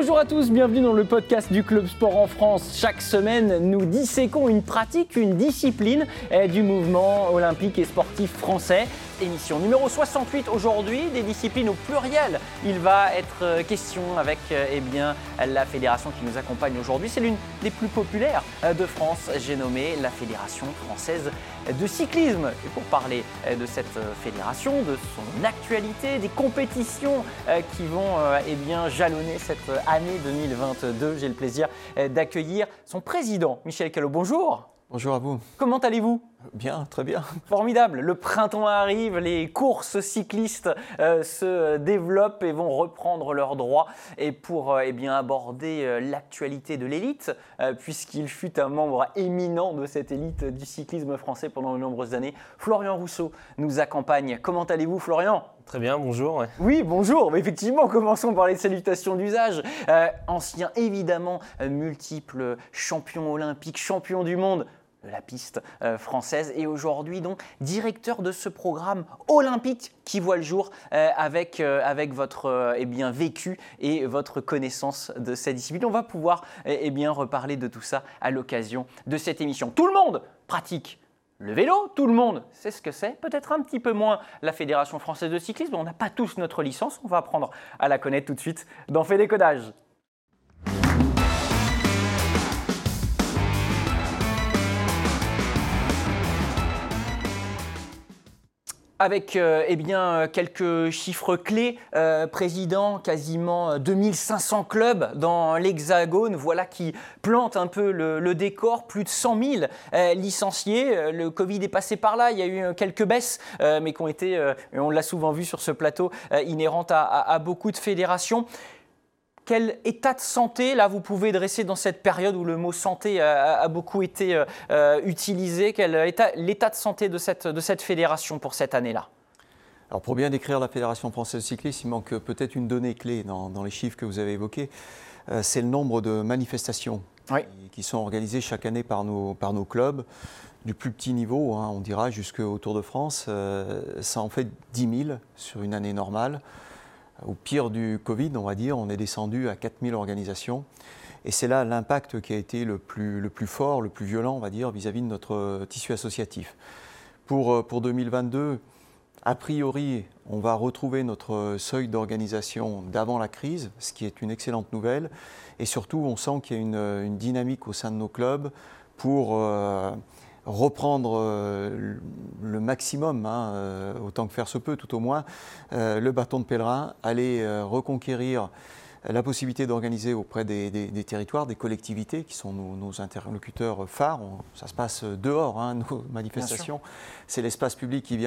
Bonjour à tous, bienvenue dans le podcast du Club Sport en France. Chaque semaine, nous disséquons une pratique, une discipline eh, du mouvement olympique et sportif français émission numéro 68 aujourd'hui, des disciplines au pluriel. Il va être euh, question avec euh, eh bien, la fédération qui nous accompagne aujourd'hui. C'est l'une des plus populaires euh, de France, j'ai nommé la Fédération française de cyclisme. Et pour parler de cette fédération, de son actualité, des compétitions qui vont eh bien, jalonner cette année 2022, j'ai le plaisir d'accueillir son président, Michel Callot. Bonjour. Bonjour à vous. Comment allez-vous? Bien, très bien. Formidable. Le printemps arrive, les courses cyclistes euh, se développent et vont reprendre leurs droits. Et pour euh, eh bien, aborder euh, l'actualité de l'élite, puisqu'il fut un membre éminent de cette élite du cyclisme français pendant de nombreuses années, Florian Rousseau nous accompagne. Comment allez-vous, Florian? Très bien, bonjour. Oui, bonjour. Mais effectivement, commençons par les salutations d'usage. ancien, évidemment, multiple champion olympique, champion du monde de la piste euh, française. Et aujourd'hui donc directeur de ce programme olympique qui voit le jour euh, avec, euh, avec votre eh bien, vécu et votre connaissance de cette discipline. On va pouvoir eh bien, reparler de tout ça à l'occasion de cette émission. Tout le monde pratique le vélo, tout le monde sait ce que c'est, peut-être un petit peu moins la Fédération française de cyclisme, on n'a pas tous notre licence, on va apprendre à la connaître tout de suite dans Fait avec euh, eh bien, quelques chiffres clés. Euh, président, quasiment 2500 clubs dans l'Hexagone, voilà qui plante un peu le, décor. Plus de 100 000 euh, licenciés. Le Covid est passé par là, il y a eu quelques baisses, mais qui ont été, on l'a souvent vu sur ce plateau, inhérentes à beaucoup de fédérations. Quel état de santé, là, vous pouvez dresser dans cette période où le mot santé a, beaucoup été euh, euh, utilisé? Quel état, l'état de santé de cette, de cette fédération pour cette année-là? Alors pour bien décrire la Fédération française de cyclisme, il manque peut-être une donnée clé dans, les chiffres que vous avez évoqués. Euh, c'est le nombre de manifestations qui, sont organisées chaque année par nos, par nos clubs, du plus petit niveau, hein, on dira, jusqu'au Tour de France. ça en fait 10 000 sur une année normale. Au pire du Covid, on va dire, on est descendu à 4000 organisations. Et c'est là l'impact qui a été le plus, fort, le plus violent, on va dire, vis-à-vis de notre tissu associatif. Pour, euh, pour 2022, a priori, on va retrouver notre seuil d'organisation d'avant la crise, ce qui est une excellente nouvelle. Et surtout, on sent qu'il y a une, une, dynamique au sein de nos clubs pour... Euh, reprendre euh, le maximum, hein, euh, autant que faire se peut tout au moins, euh, le bâton de pèlerin, aller reconquérir la possibilité d'organiser auprès des, territoires, des collectivités qui sont nos, interlocuteurs phares. ça se passe dehors, hein, nos manifestations. C'est l'espace public qui,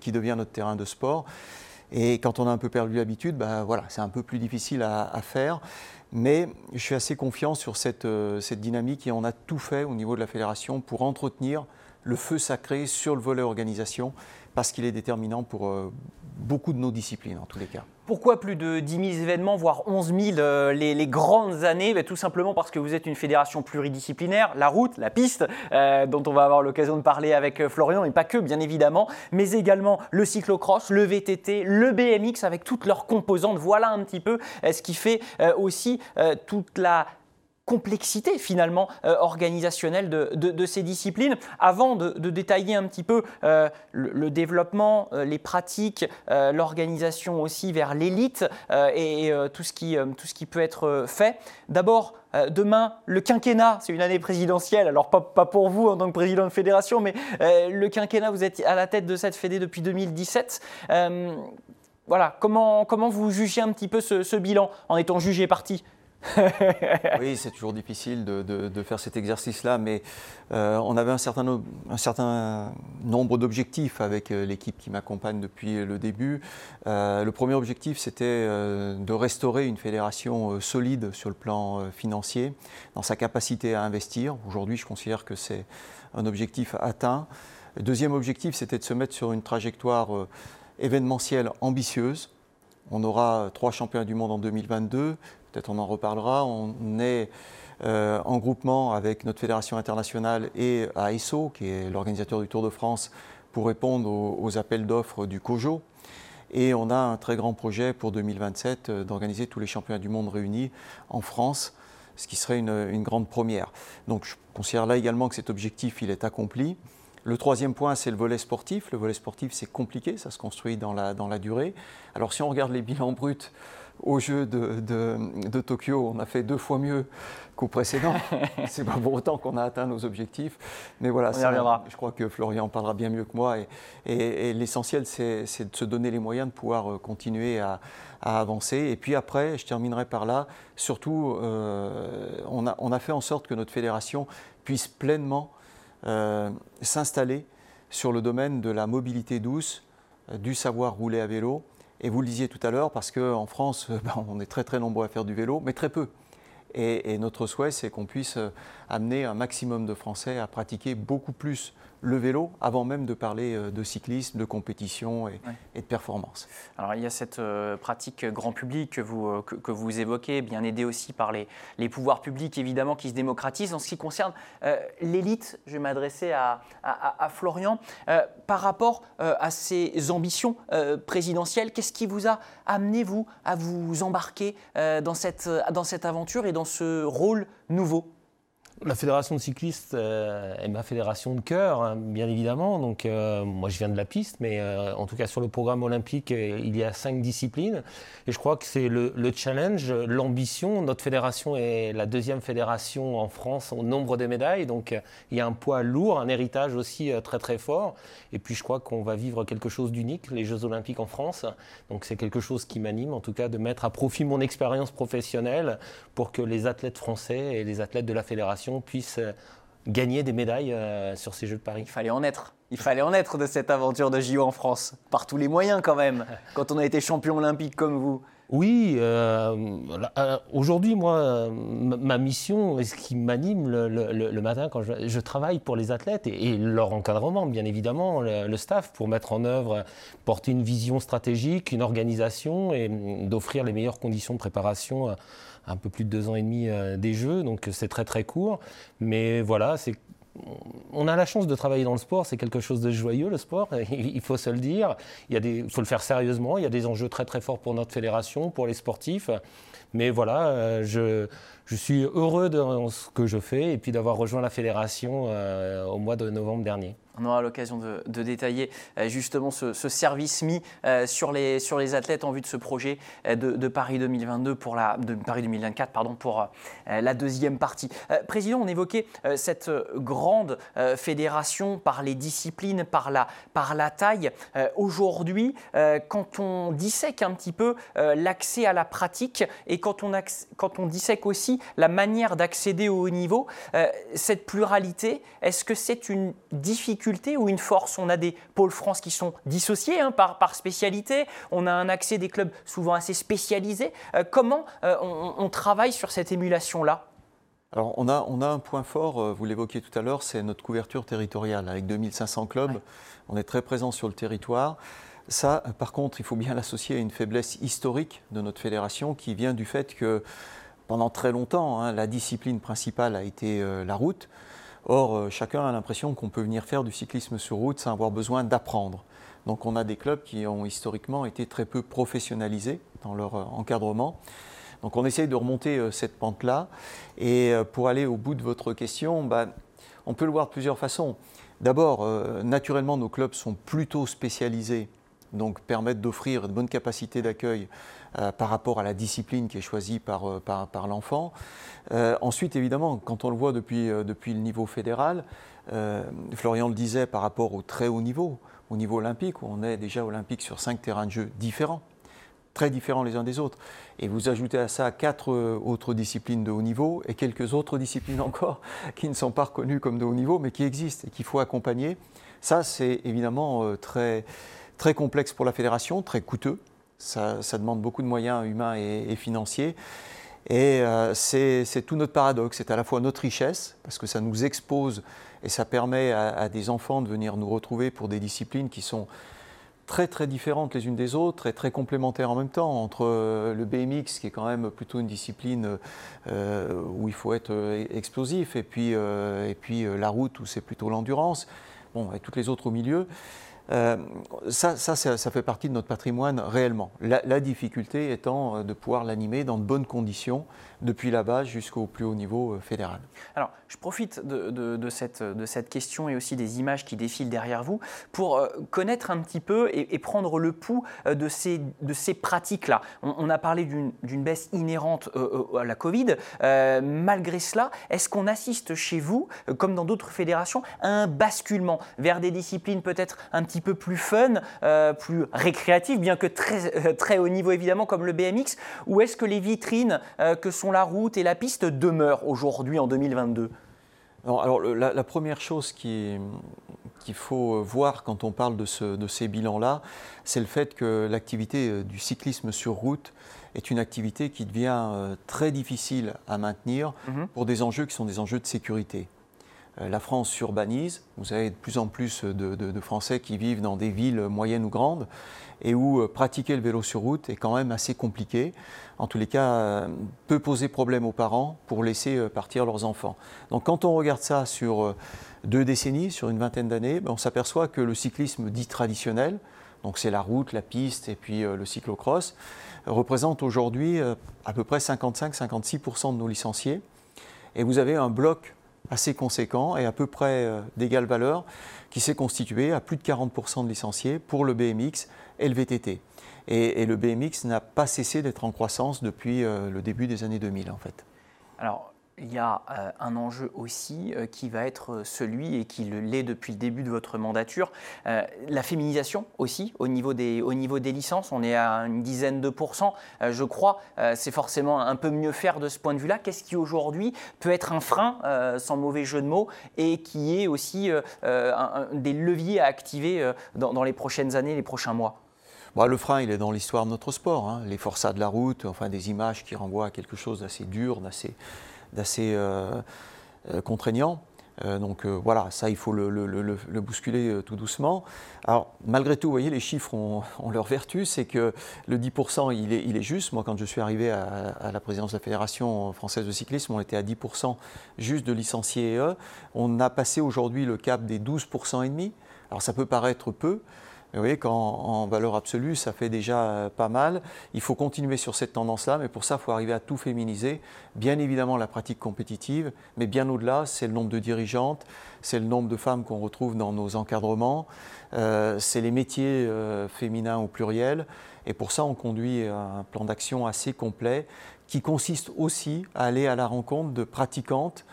qui, devient notre terrain de sport. Et quand on a un peu perdu l'habitude, bah, voilà, c'est un peu plus difficile à, faire. Mais je suis assez confiant sur cette, euh, cette, dynamique et on a tout fait au niveau de la fédération pour entretenir le feu sacré sur le volet organisation parce qu'il est déterminant pour euh, beaucoup de nos disciplines en tous les cas. Pourquoi plus de 10 000 événements, voire 11 000 euh, les, grandes années? Ben, Tout simplement parce que vous êtes une fédération pluridisciplinaire, la route, la piste, euh, dont on va avoir l'occasion de parler avec Florian, et pas que bien évidemment, mais également le cyclocross, le VTT, le BMX avec toutes leurs composantes. Voilà un petit peu ce qui fait aussi toute la complexité finalement euh, organisationnelle de, ces disciplines. Avant de, détailler un petit peu euh, le, développement, euh, les pratiques, l'organisation aussi vers l'élite et tout, ce qui, tout ce qui peut être fait, d'abord demain, le quinquennat, c'est une année présidentielle, alors pas, pas, pour vous en tant que président de fédération, mais le quinquennat, vous êtes à la tête de cette fédé depuis 2017. voilà, comment, comment vous jugez un petit peu ce, ce bilan en étant jugé parti? Oui, c'est toujours difficile de, faire cet exercice-là, mais euh, on avait un certain, nombre d'objectifs avec euh, l'équipe qui m'accompagne depuis le début. Euh, le premier objectif, c'était de restaurer une fédération solide sur le plan financier, dans sa capacité à investir. Aujourd'hui, je considère que c'est un objectif atteint. Le deuxième objectif, c'était de se mettre sur une trajectoire événementielle ambitieuse. On aura trois championnats du monde en 2022, peut-être on en reparlera. On est euh, en groupement avec notre fédération internationale et ASO, qui est l'organisateur du Tour de France, pour répondre aux, appels d'offres du COJO. Et on a un très grand projet pour 2027 d'organiser tous les championnats du monde réunis en France, ce qui serait une, grande première. Donc je considère là également que cet objectif il est accompli. Le troisième point, c'est le volet sportif. Le volet sportif, c'est compliqué, ça se construit dans la, dans la durée. Alors si on regarde les bilans bruts au jeu de, de, Tokyo, on a fait deux fois mieux qu'au précédent. c'est pas pour autant qu'on a atteint nos objectifs. Mais voilà, je crois que Florian parlera bien mieux que moi. Et, et, l'essentiel, c'est de se donner les moyens de pouvoir euh, continuer à, à, avancer. Et puis après, je terminerai par là, surtout, euh, on, a, on, a, fait en sorte que notre fédération puisse pleinement euh, s'installer sur le domaine de la mobilité douce, du savoir rouler à vélo. Et vous le disiez tout à l'heure, parce qu'en France, ben, on est très très nombreux à faire du vélo, mais très peu. Et, notre souhait, c'est qu'on puisse euh, amener un maximum de Français à pratiquer beaucoup plus le vélo avant même de parler euh, de cyclisme, de compétition et, de performance. Alors il y a cette euh, pratique grand public que vous, que, vous évoquez, bien aidée aussi par les, les, pouvoirs publics évidemment qui se démocratisent. En ce qui concerne l'élite, je vais m'adresser à, à, Florian, par rapport à ces ambitions présidentielles, qu'est-ce qui vous a amené vous à vous embarquer dans, cette, dans cette aventure et dans ce rôle nouveau? La fédération de cyclistes euh, est ma fédération de cœur, hein, bien évidemment. Donc, euh, moi, je viens de la piste, mais euh, en tout cas, sur le programme olympique, il y a cinq disciplines. Et je crois que c'est le, challenge, l'ambition. Notre fédération est la deuxième fédération en France au nombre de médailles. Donc, il y a un poids lourd, un héritage aussi très, très fort. Et puis, je crois qu'on va vivre quelque chose d'unique, les Jeux olympiques en France. Donc, c'est quelque chose qui m'anime, en tout cas, de mettre à profit mon expérience professionnelle pour que les athlètes français et les athlètes de la fédération puisse euh, gagner des médailles euh, sur ces Jeux de Paris. Il fallait en être. Il fallait en être de cette aventure de JO en France, par tous les moyens quand même, quand on a été champion olympique comme vous. Oui, euh, aujourd'hui, moi, ma mission, ce qui m'anime le, matin quand je, travaille pour les athlètes et, leur encadrement, bien évidemment, le, staff, pour mettre en œuvre, porter une vision stratégique, une organisation et d'offrir les meilleures conditions de préparation un peu plus de deux ans et demi euh, des Jeux, donc c'est très très court. Mais voilà, c'est on a la chance de travailler dans le sport, c'est quelque chose de joyeux le sport, il faut se le dire. Il, y a des, faut le faire sérieusement, il y a des enjeux très très forts pour notre fédération, pour les sportifs. Mais voilà, euh, je, je suis heureux de ce que je fais et puis d'avoir rejoint la fédération euh, au mois de novembre dernier on aura l'occasion de, détailler euh, justement ce, service mis euh, sur, les, sur les athlètes en vue de ce projet de, Paris 2022 pour la, de Paris 2024 pardon, pour la deuxième partie. Président, on évoquait cette grande fédération par les disciplines, par la, par la taille. Aujourd'hui, quand on dissèque un petit peu l'accès à la pratique et quand on, quand on dissèque aussi la manière d'accéder au haut niveau, cette pluralité, est-ce que c'est une difficulté ou une force? On a des pôles France qui sont dissociés hein, par, par, spécialité, on a un accès des clubs souvent assez spécialisés. Euh, comment euh, on, travaille sur cette émulation-là? Alors, on a, on a un point fort, euh, vous l'évoquiez tout à l'heure, c'est notre couverture territoriale. Avec 2500 clubs, on est très présent sur le territoire. Ça, par contre, il faut bien l'associer à une faiblesse historique de notre fédération qui vient du fait que pendant très longtemps, hein, la discipline principale a été la route. Or, euh, chacun a l'impression qu'on peut venir faire du cyclisme sur route sans avoir besoin d'apprendre. Donc on a des clubs qui ont historiquement été très peu professionnalisés dans leur euh, encadrement. Donc on essaye de remonter euh, cette pente-là. Et pour aller au bout de votre question, bah, on peut le voir de plusieurs façons. D'abord, naturellement, nos clubs sont plutôt spécialisés, donc permettent d'offrir de bonnes capacités d'accueil par rapport à la discipline qui est choisie par, par l'enfant. Euh, ensuite, évidemment, quand on le voit depuis, euh, depuis le niveau fédéral, euh, Florian le disait par rapport au très haut niveau, au niveau olympique, où on est déjà olympique sur cinq terrains de jeu différents, très différents les uns des autres. Et vous ajoutez à ça quatre autres disciplines de haut niveau et quelques autres disciplines encore qui ne sont pas reconnues comme de haut niveau, mais qui existent et qu'il faut accompagner. Ça, c'est évidemment très, très complexe pour la fédération, très coûteux. Ça, demande beaucoup de moyens humains et financiers. Et euh, c'est tout notre paradoxe. C'est à la fois notre richesse, parce que ça nous expose et ça permet à, des enfants de venir nous retrouver pour des disciplines qui sont très très différentes les unes des autres et très complémentaires en même temps entre euh, le BMX qui est quand même plutôt une discipline euh, où il faut être explosif et puis, et puis la route où c'est plutôt l'endurance bon, et toutes les autres au milieu Euh, ça, ça, fait partie de notre patrimoine réellement. La, difficulté étant euh, de pouvoir l'animer dans de bonnes conditions depuis la base jusqu'au plus haut niveau euh, fédéral. Alors, je profite de, cette, de, cette, question et aussi des images qui défilent derrière vous pour connaître un petit peu et, prendre le pouls de ces, de ces pratiques-là. On, a parlé d'une baisse inhérente à la Covid. malgré cela, est-ce qu'on assiste chez vous, comme dans d'autres fédérations, à un basculement vers des disciplines peut-être un petit peu plus fun, euh, plus récréatif, bien que très, euh, très haut niveau évidemment comme le BMX Ou est-ce que les vitrines euh, que sont la route et la piste demeurent aujourd'hui en 2022 alors, la, première chose qu'il faut voir quand on parle de, ces bilans-là, c'est le fait que l'activité du cyclisme sur route est une activité qui devient très difficile à maintenir mhm. pour des enjeux qui sont des enjeux de sécurité. Euh, la France s'urbanise, vous avez de plus en plus de, Français qui vivent dans des villes moyennes ou grandes et où euh, pratiquer le vélo sur route est quand même assez compliqué. En tous les cas, euh, peut poser problème aux parents pour laisser partir leurs enfants. Donc quand on regarde ça sur deux décennies, sur une vingtaine d'années, ben, on s'aperçoit que le cyclisme dit traditionnel, donc c'est la route, la piste et puis le cyclocross, représente aujourd'hui à peu près 55-56% de nos licenciés. Et vous avez un bloc assez conséquent et à peu près euh, d'égale valeur qui s'est constitué à plus de 40% de licenciés pour le BMX et le VTT. Et, le BMX n'a pas cessé d'être en croissance depuis euh, le début des années 2000 en fait. Il y a euh, un enjeu aussi euh, qui va être euh, celui, et qui l'est depuis le début de votre mandature, la féminisation aussi au niveau, des, au niveau des licences. On est à une dizaine de pourcents, je crois. c'est forcément un peu mieux faire de ce point de vue-là. Qu'est-ce qui aujourd'hui peut être un frein, sans mauvais jeu de mots, et qui est aussi des leviers à activer dans, les prochaines années, les prochains mois? Bah, le frein, il est dans l'histoire de notre sport. Hein. Les forçats de la route, enfin des images qui renvoient à quelque chose d'assez dur, d'assez d'assez euh, euh, contraignant. Euh, donc voilà, ça il faut le, bousculer tout doucement. Alors malgré tout, vous voyez, les chiffres ont, leur vertu, c'est que le 10% il est, il est, juste. Moi quand je suis arrivé à, la présidence de la Fédération française de cyclisme, on était à 10% juste de licenciés. On a passé aujourd'hui le cap des 12% et demi. Alors ça peut paraître peu, vous voyez qu'en valeur absolue, ça fait déjà euh, pas mal. Il faut continuer sur cette tendance-là, mais pour ça, il faut arriver à tout féminiser. Bien évidemment, la pratique compétitive, mais bien au-delà, c'est le nombre de dirigeantes, c'est le nombre de femmes qu'on retrouve dans nos encadrements, euh, c'est les métiers euh, féminins au pluriel. Et pour ça, on conduit un plan d'action assez complet qui consiste aussi à aller à la rencontre de pratiquantes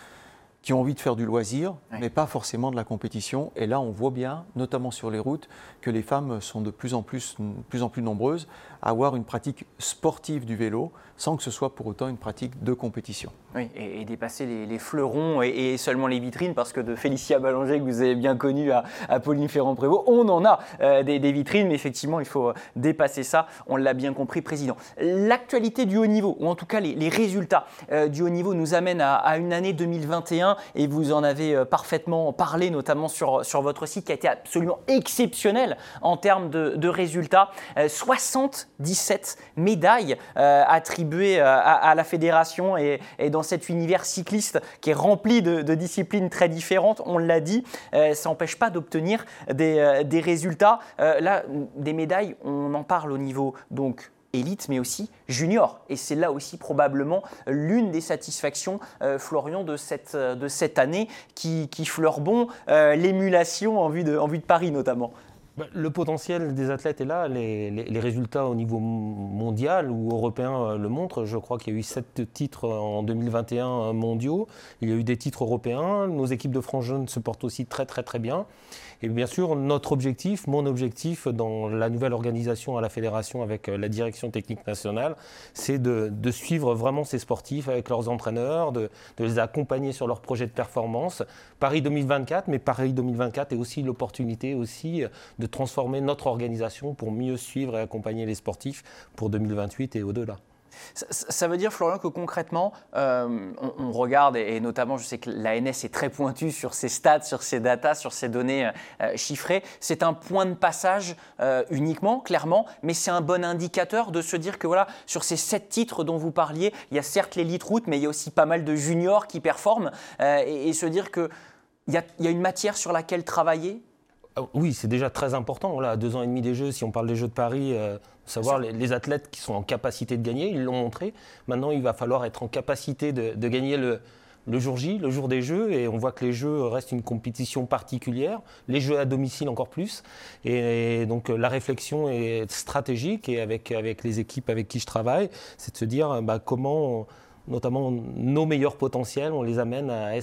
qui ont envie de faire du loisir, mais pas forcément de la compétition. Et là, on voit bien, notamment sur les routes, que les femmes sont de plus en plus, plus, en plus nombreuses avoir une pratique sportive du vélo, sans que ce soit pour autant une pratique de compétition. Oui, et, dépasser les, fleurons et, seulement les vitrines, parce que de Félicia Ballanger, que vous avez bien connue, à, Pauline Ferrand-Prévot, on en a euh, des, vitrines, mais effectivement, il faut euh, dépasser ça. On l'a bien compris, Président. L'actualité du haut niveau, ou en tout cas les, résultats euh, du haut niveau, nous amènent à, une année 2021, et vous en avez parfaitement parlé, notamment sur, sur votre site, qui a été absolument exceptionnel en termes de, résultats. 77 médailles attribuées à, la fédération et, dans cet univers cycliste qui est rempli de, disciplines très différentes, on l'a dit, euh, ça n'empêche pas d'obtenir des, euh, résultats. Euh, là, des médailles, on en parle au niveau donc élite, mais aussi junior. Et c'est là aussi probablement l'une des satisfactions, Florian, de cette, année qui, qui fleure bon l'émulation en, en vue de Paris notamment. Bah, le potentiel des athlètes est là, les, résultats au niveau mondial ou européen euh, le montrent. Je crois qu'il y a eu sept titres en 2021 mondiaux, il y a eu des titres européens, nos équipes de France jeunes se portent aussi très très très bien. Et bien sûr, notre objectif, mon objectif dans la nouvelle organisation à la fédération avec euh, la direction technique nationale, c'est de, suivre vraiment ces sportifs avec leurs entraîneurs, de, les accompagner sur leurs projets de performance. Paris 2024, mais Paris 2024 est aussi l'opportunité aussi de transformer notre organisation pour mieux suivre et accompagner les sportifs pour 2028 et au-delà. Ça, veut dire, Florian, que concrètement, euh, on, regarde, et, notamment, je sais que l'ANS est très pointue sur ses stats, sur ses datas, sur ses données euh, chiffrées. C'est un point de passage euh, uniquement, clairement, mais c'est un bon indicateur de se dire que voilà, sur ces sept titres dont vous parliez, il y a certes l'élite route, mais il y a aussi pas mal de juniors qui performent, et, se dire qu'il y, y a une matière sur laquelle travailler oui, c'est déjà très important. Là, à deux ans et demi des Jeux, si on parle des Jeux de Paris, euh, savoir les, athlètes qui sont en capacité de gagner, ils l'ont montré. Maintenant, il va falloir être en capacité de, gagner le, jour J, le jour des Jeux, et on voit que les Jeux restent une compétition particulière, les Jeux à domicile encore plus. Et, donc la réflexion est stratégique, et avec, avec les équipes avec qui je travaille, c'est de se dire bah, comment, notamment nos meilleurs potentiels, on les amène à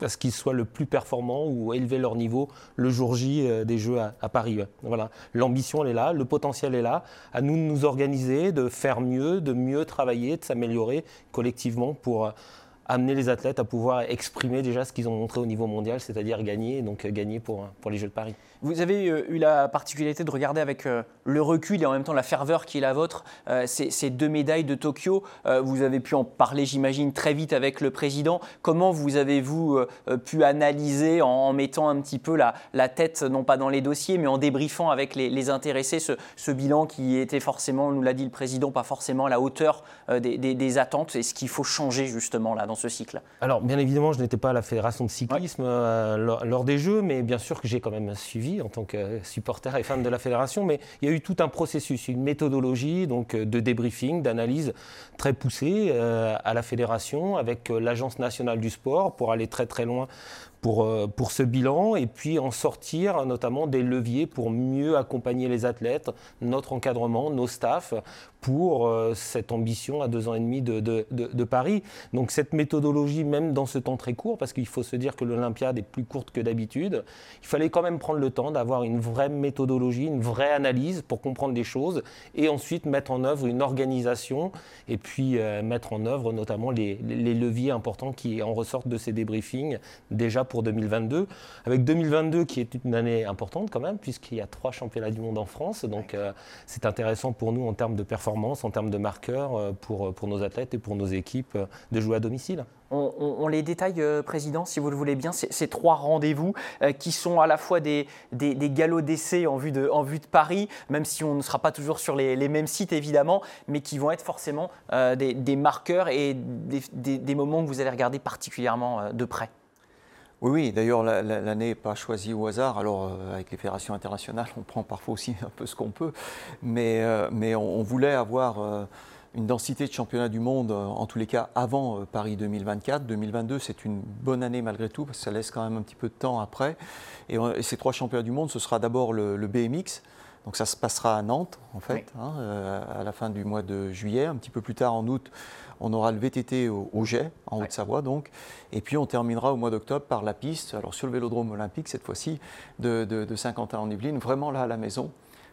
à ce qu'ils soient le plus performants ou élever leur niveau le jour J euh, des Jeux à, Paris. Voilà, l'ambition elle est là, le potentiel est là. À nous de nous organiser, de faire mieux, de mieux travailler, de s'améliorer collectivement pour euh, amener les athlètes à pouvoir exprimer déjà ce qu'ils ont montré au niveau mondial, c'est-à-dire gagner, donc euh, gagner pour, pour les Jeux de Paris. Vous avez euh, eu la particularité de regarder avec euh, le recul et en même temps la ferveur qui est la vôtre euh, ces, deux médailles de Tokyo. Vous avez pu en parler, j'imagine, très vite avec le président. Comment vous avez-vous pu analyser en, mettant un petit peu la, la, tête, non pas dans les dossiers, mais en débriefant avec les, intéressés ce, bilan qui était forcément, nous l'a dit le président, pas forcément à la hauteur des, attentes et ce qu'il faut changer justement là dans ce cycle Alors, bien évidemment, je n'étais pas à la fédération de cyclisme lors, lors des Jeux, mais bien sûr que j'ai quand même suivi en tant que supporter et fan de la fédération, mais il y a eu tout un processus, une méthodologie donc de débriefing, d'analyse très poussée euh, à la fédération avec euh, l'Agence nationale du sport pour aller très très loin pour, euh, pour ce bilan et puis en sortir notamment des leviers pour mieux accompagner les athlètes, notre encadrement, nos staffs, pour euh, cette ambition à deux ans et demi de, de, de, Paris. Donc cette méthodologie, même dans ce temps très court, parce qu'il faut se dire que l'Olympiade est plus courte que d'habitude, il fallait quand même prendre le temps d'avoir une vraie méthodologie, une vraie analyse pour comprendre les choses et ensuite mettre en œuvre une organisation et puis euh, mettre en œuvre notamment les, les, leviers importants qui en ressortent de ces débriefings déjà pour 2022. Avec 2022 qui est une année importante quand même, puisqu'il y a trois championnats du monde en France. Donc euh, c'est intéressant pour nous en termes de performance en termes de marqueurs euh, pour, pour nos athlètes et pour nos équipes euh, de jouer à domicile. On, les détaille, euh, Président, si vous le voulez bien, ces, trois rendez-vous qui sont à la fois des, des, galops d'essai en, vue de, en vue de Paris, même si on ne sera pas toujours sur les, mêmes sites évidemment, mais qui vont être forcément des, marqueurs et des, moments que vous allez regarder particulièrement de près. Oui, oui. D'ailleurs, l'année n'est pas choisie au hasard. Alors, euh, avec les fédérations internationales, on prend parfois aussi un peu ce qu'on peut. Mais, euh, mais on, voulait avoir euh, une densité de championnat du monde, en tous les cas, avant Paris 2024. 2022, c'est une bonne année malgré tout, parce que ça laisse quand même un petit peu de temps après. Et, ces trois championnats du monde, ce sera d'abord le, BMX. Donc ça se passera à Nantes, en fait, hein, à la fin du mois de juillet. Un petit peu plus tard, en août, on aura le VTT au, au Jet, en Haute-Savoie donc. Et puis on terminera au mois d'octobre par la piste, alors sur le vélodrome olympique cette fois-ci, de, Saint-Quentin en Yvelines, vraiment là à la maison.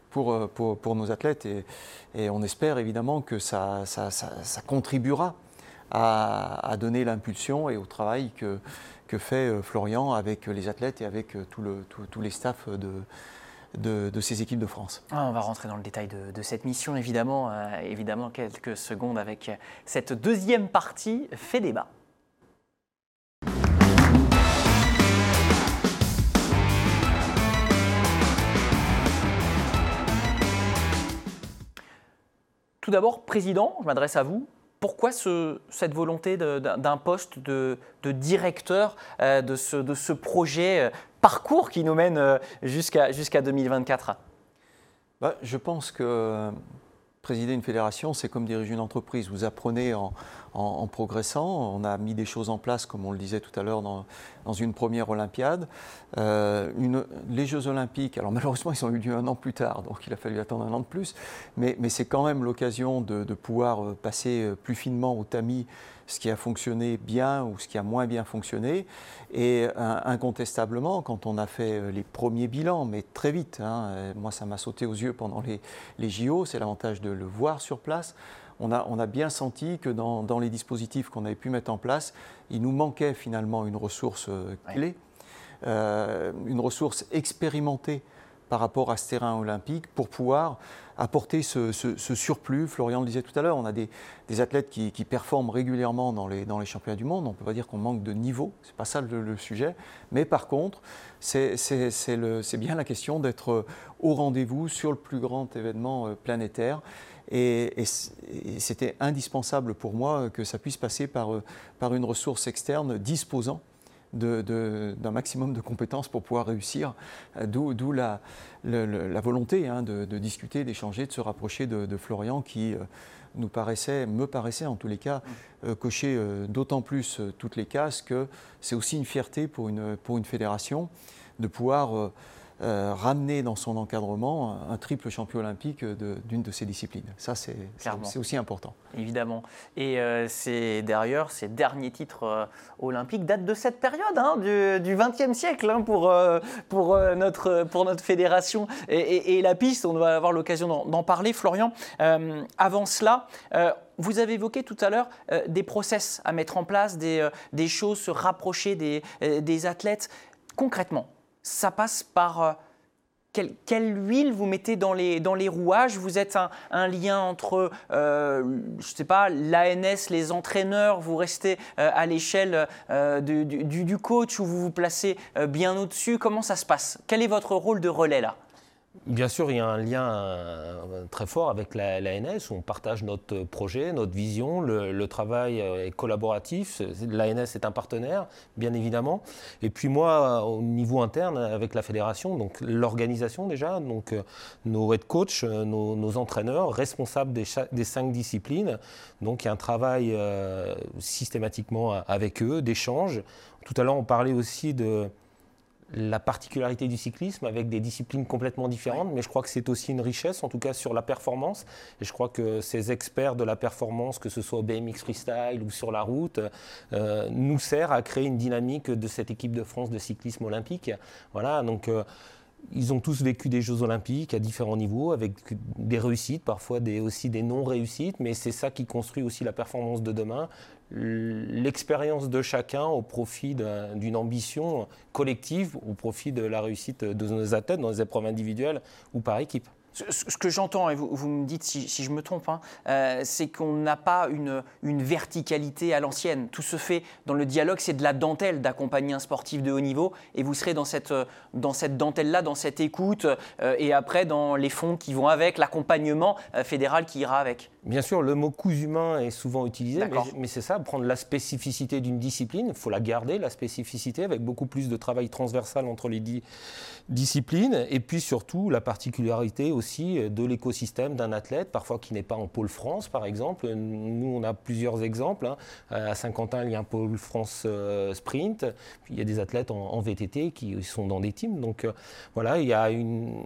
Pour, euh, pour, nos athlètes et, on espère évidemment que ça, ça, contribuera à, donner l'impulsion et au travail que, que fait euh, Florian avec les athlètes et avec euh, tout le, tous les staffs de, de, ces équipes de France. Ah, on va rentrer dans le détail de, cette mission, évidemment, euh, évidemment, quelques secondes avec cette deuxième partie fait débat. Tout d'abord, Président, je m'adresse à vous pourquoi cette volonté d'un poste de, directeur euh, de, ce, projet euh, parcours qui nous mène euh, jusqu'à 2024 bah, Je pense que présider une fédération, c'est comme diriger une entreprise. Vous apprenez en, en, progressant. On a mis des choses en place, comme on le disait tout à l'heure, dans, une première Olympiade. Euh, les Jeux Olympiques, alors malheureusement, ils ont eu lieu un an plus tard, donc il a fallu attendre un an de plus, mais, c'est quand même l'occasion de, pouvoir euh, passer euh, plus finement au tamis ce qui a fonctionné bien ou ce qui a moins bien fonctionné. Et incontestablement, quand on a fait les premiers bilans, mais très vite, hein, moi ça m'a sauté aux yeux pendant les, les JO, c'est l'avantage de le voir sur place, on a, bien senti que dans, les dispositifs qu'on avait pu mettre en place, il nous manquait finalement une ressource euh, clé, euh, une ressource expérimentée par rapport à ce terrain olympique pour pouvoir apporter ce, surplus. Florian le disait tout à l'heure, on a des, athlètes qui, performent régulièrement dans les, championnats du monde. On ne peut pas dire qu'on manque de niveau, ce n'est pas ça le, sujet. Mais par contre, c'est bien la question d'être au rendez-vous sur le plus grand événement euh, planétaire. Et, c'était indispensable pour moi que ça puisse passer par, euh, par une ressource externe disposant d'un maximum de compétences pour pouvoir réussir, d'où la, volonté hein, de, discuter, d'échanger, de se rapprocher de, Florian qui nous paraissait, me paraissait en tous les cas, mm. cocher d'autant plus toutes les cases que c'est aussi une fierté pour une, pour une fédération de pouvoir euh, ramener dans son encadrement un, triple champion olympique d'une de, ses disciplines. Ça, c'est aussi important. Évidemment. Et euh, c'est d'ailleurs, ces derniers titres euh, olympiques datent de cette période, hein, du XXe siècle, hein, pour, pour, notre, pour notre fédération. Et, la piste, on va avoir l'occasion d'en parler. Florian, avant cela, vous avez évoqué tout à l'heure des process à mettre en place, des, des choses, se rapprocher des, des athlètes. Concrètement, ça passe par euh, quelle, huile vous mettez dans les, dans les rouages? Vous êtes un, lien entre, euh, je sais pas, l'ANS, les entraîneurs, vous restez euh, à l'échelle du, du, coach ou vous vous placez bien au-dessus? Comment ça se passe? Quel est votre rôle de relais là? Bien sûr, il y a un lien euh, très fort avec l'ANS on partage notre projet, notre vision, le, travail euh, est collaboratif. L'ANS est un partenaire, bien évidemment. Et puis moi, au niveau interne, avec la fédération, donc l'organisation déjà, donc euh, nos head coachs, nos, entraîneurs, responsables des, des, cinq disciplines. Donc il y a un travail systématiquement avec eux, d'échange. Tout à l'heure, on parlait aussi de la particularité du cyclisme avec des disciplines complètement différentes, mais je crois que c'est aussi une richesse, en tout cas sur la performance. Et je crois que ces experts de la performance, que ce soit au BMX Freestyle ou sur la route, euh, nous servent à créer une dynamique de cette équipe de France de cyclisme olympique. Voilà, donc. Euh, ils ont tous vécu des Jeux olympiques à différents niveaux, avec des réussites, parfois des, aussi des non-réussites, mais c'est ça qui construit aussi la performance de demain, l'expérience de chacun au profit d'une ambition collective, au profit de la réussite de nos athlètes dans les épreuves individuelles ou par équipe. Ce que j'entends, et vous, me dites si, je me trompe, hein, euh, c'est qu'on n'a pas une, verticalité à l'ancienne. Tout se fait dans le dialogue, c'est de la dentelle d'accompagner un sportif de haut niveau, et vous serez dans cette, dans cette dentelle-là, dans cette écoute, euh, et après dans les fonds qui vont avec, l'accompagnement euh, fédéral qui ira avec. Bien sûr, le mot coût humain est souvent utilisé, mais, c'est ça, prendre la spécificité d'une discipline, il faut la garder, la spécificité, avec beaucoup plus de travail transversal entre les disciplines, et puis surtout la particularité aussi de l'écosystème d'un athlète, parfois qui n'est pas en pôle France, par exemple. Nous, on a plusieurs exemples. Hein. À Saint-Quentin, il y a un pôle France euh, sprint, puis il y a des athlètes en, VTT qui sont dans des teams. Donc euh, voilà, il, y a une...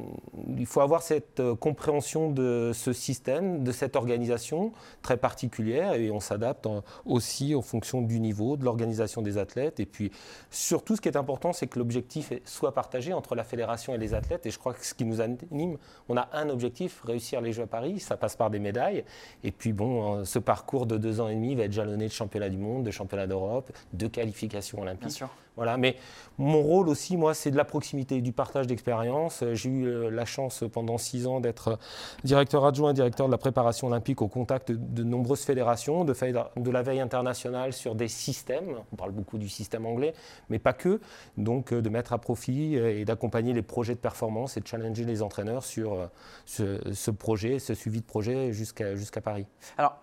il faut avoir cette euh, compréhension de ce système, de cette organisation très particulière et on s'adapte aussi en fonction du niveau, de l'organisation des athlètes. Et puis surtout, ce qui est important, c'est que l'objectif soit partagé entre la fédération et les athlètes. Et je crois que ce qui nous anime, on a un objectif, réussir les Jeux à Paris. Ça passe par des médailles. Et puis bon, ce parcours de deux ans et demi va être jalonné de championnat du monde, de championnat d'Europe, de qualifications olympiques. Bien sûr. Voilà, mais mon rôle aussi, moi, c'est de la proximité, du partage d'expérience. J'ai eu euh, la chance pendant six ans d'être directeur adjoint, directeur de la préparation olympique au contact de nombreuses fédérations, de, de la veille internationale sur des systèmes. On parle beaucoup du système anglais, mais pas que. Donc, euh, de mettre à profit euh, et d'accompagner les projets de performance et de challenger les entraîneurs sur ce, projet, ce suivi de projet jusqu'à jusqu'à Paris. Alors,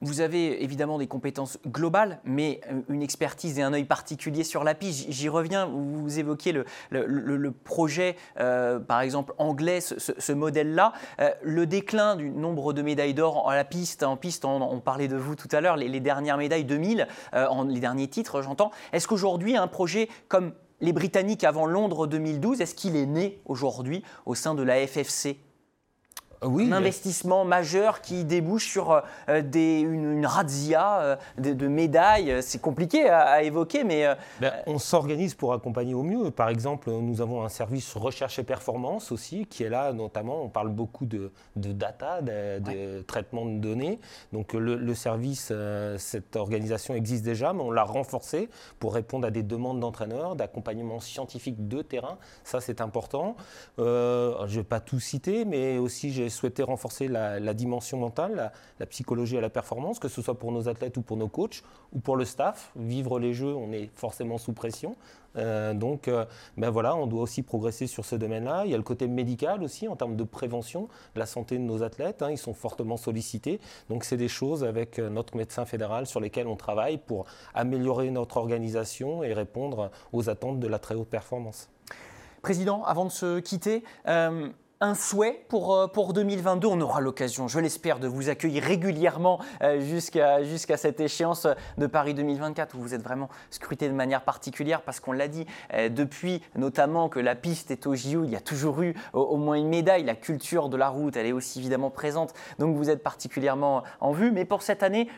vous avez évidemment des compétences globales, mais euh, une expertise et un œil particulier sur la piste. J'y reviens, vous évoquiez le, projet, euh, par exemple, anglais, ce, modèle-là. Euh, le déclin du nombre de médailles d'or en la piste, en piste, on, parlait de vous tout à l'heure, les, dernières médailles 2000, en, les derniers titres, j'entends. Est-ce qu'aujourd'hui, un projet comme les Britanniques avant Londres 2012, est-ce qu'il est né aujourd'hui au sein de la FFC un investissement majeur qui débouche sur euh, des, une, razzia euh, de, médailles. C'est compliqué à, évoquer, mais... Euh, ben, on s'organise pour accompagner au mieux. Par exemple, nous avons un service recherche et performance aussi, qui est là notamment, on parle beaucoup de, data, de, traitement de données. Donc le, service, cette organisation existe déjà, mais on l'a renforcé pour répondre à des demandes d'entraîneurs, d'accompagnement scientifique de terrain. Ça, c'est important. je ne vais pas tout citer, mais aussi j'ai souhaité renforcer la, dimension mentale, la, psychologie et la performance, que ce soit pour nos athlètes ou pour nos coachs ou pour le staff. Vivre les Jeux, on est forcément sous pression. Euh, donc, euh, ben voilà, on doit aussi progresser sur ce domaine-là. Il y a le côté médical aussi, en termes de prévention de la santé de nos athlètes. Hein. ils sont fortement sollicités. Donc, c'est des choses avec euh, notre médecin fédéral sur lesquelles on travaille pour améliorer notre organisation et répondre aux attentes de la très haute performance. Président, avant de se quitter, un souhait pour, euh, pour 2022. On aura l'occasion, je l'espère, de vous accueillir régulièrement euh, jusqu'à cette échéance de Paris 2024 où vous êtes vraiment scruté de manière particulière parce qu'on l'a dit, euh, depuis notamment que la piste est au JO, il y a toujours eu au, moins une médaille. La culture de la route, elle est aussi évidemment présente. Donc vous êtes particulièrement en vue. Mais pour cette année,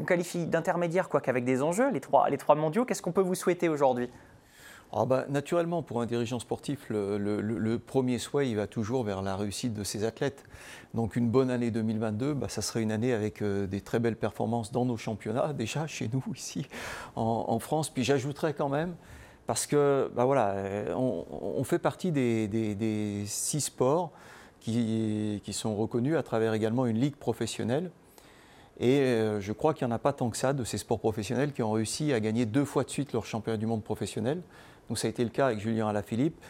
on qualifie d'intermédiaire, quoi qu'avec des enjeux, les trois, les trois mondiaux. Qu'est-ce qu'on peut vous souhaiter aujourd'hui? Ah bah, naturellement, pour un dirigeant sportif, le, premier souhait, il va toujours vers la réussite de ses athlètes. Donc une bonne année 2022, bah, ça serait une année avec euh, des très belles performances dans nos championnats, déjà chez nous ici en, France. Puis j'ajouterais quand même, parce que bah, voilà, on, fait partie des, six sports qui, qui, sont reconnus à travers également une ligue professionnelle. Et euh, je crois qu'il n'y en a pas tant que ça de ces sports professionnels qui ont réussi à gagner deux fois de suite leur championnat du monde professionnel. Donc ça a été le cas avec Julien Alaphilippe.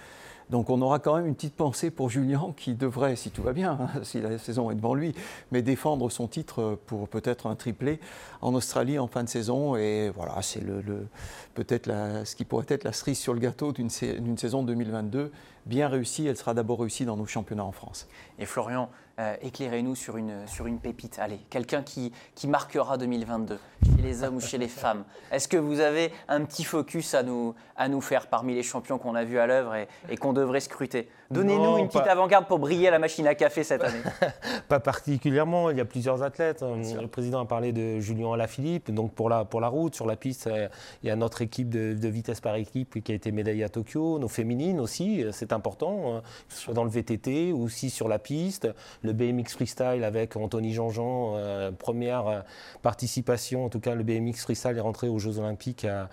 Donc on aura quand même une petite pensée pour Julien qui devrait, si tout va bien, hein, si la saison est devant lui, mais défendre son titre pour peut-être un triplé en Australie en fin de saison. Et voilà, c'est le, peut-être ce qui pourrait être la cerise sur le gâteau d'une saison 2022 bien réussie. Elle sera d'abord réussie dans nos championnats en France. Et Florian, euh, éclairez-nous sur une, sur une pépite. Allez, quelqu'un qui, qui marquera 2022, chez les hommes ou chez les femmes. Est-ce que vous avez un petit focus à nous, à nous faire parmi les champions qu'on a vus à l'œuvre et, qu'on devrait scruter? Donnez-nous une petite avant-garde pour briller à la machine à café cette année. pas particulièrement, il y a plusieurs athlètes. Le président a parlé de Julien Alaphilippe, donc pour la, pour la route, sur la piste, euh, il y a notre équipe de, de vitesse par équipe qui a été médaillée à Tokyo, nos féminines aussi, euh, c'est important, que ce soit dans le VTT ou aussi sur la piste le BMX freestyle avec Anthony Jean-Jean, euh, première euh, participation, en tout cas le BMX freestyle est rentré aux Jeux Olympiques à,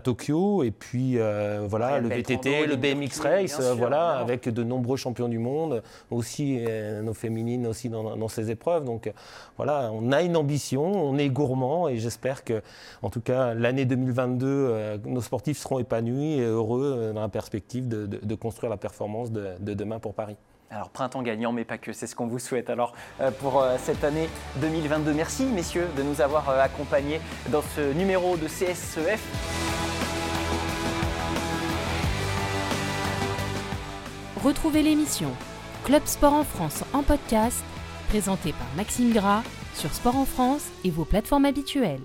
Tokyo, et puis euh, voilà le VTT, le BMX race, voilà avec de nombreux champions du monde, aussi nos féminines aussi dans, ces épreuves. Donc voilà, on a une ambition, on est gourmand, et j'espère que, en tout cas, l'année 2022, nos sportifs seront épanouis et heureux dans la perspective de, construire la performance de demain pour Paris. Alors printemps gagnant, mais pas que, c'est ce qu'on vous souhaite alors euh, pour euh, cette année 2022. Merci messieurs de nous avoir euh, accompagnés dans ce numéro de CSEF. Retrouvez l'émission Club Sport en France en podcast, présentée par Maxime Gras sur Sport en France et vos plateformes habituelles.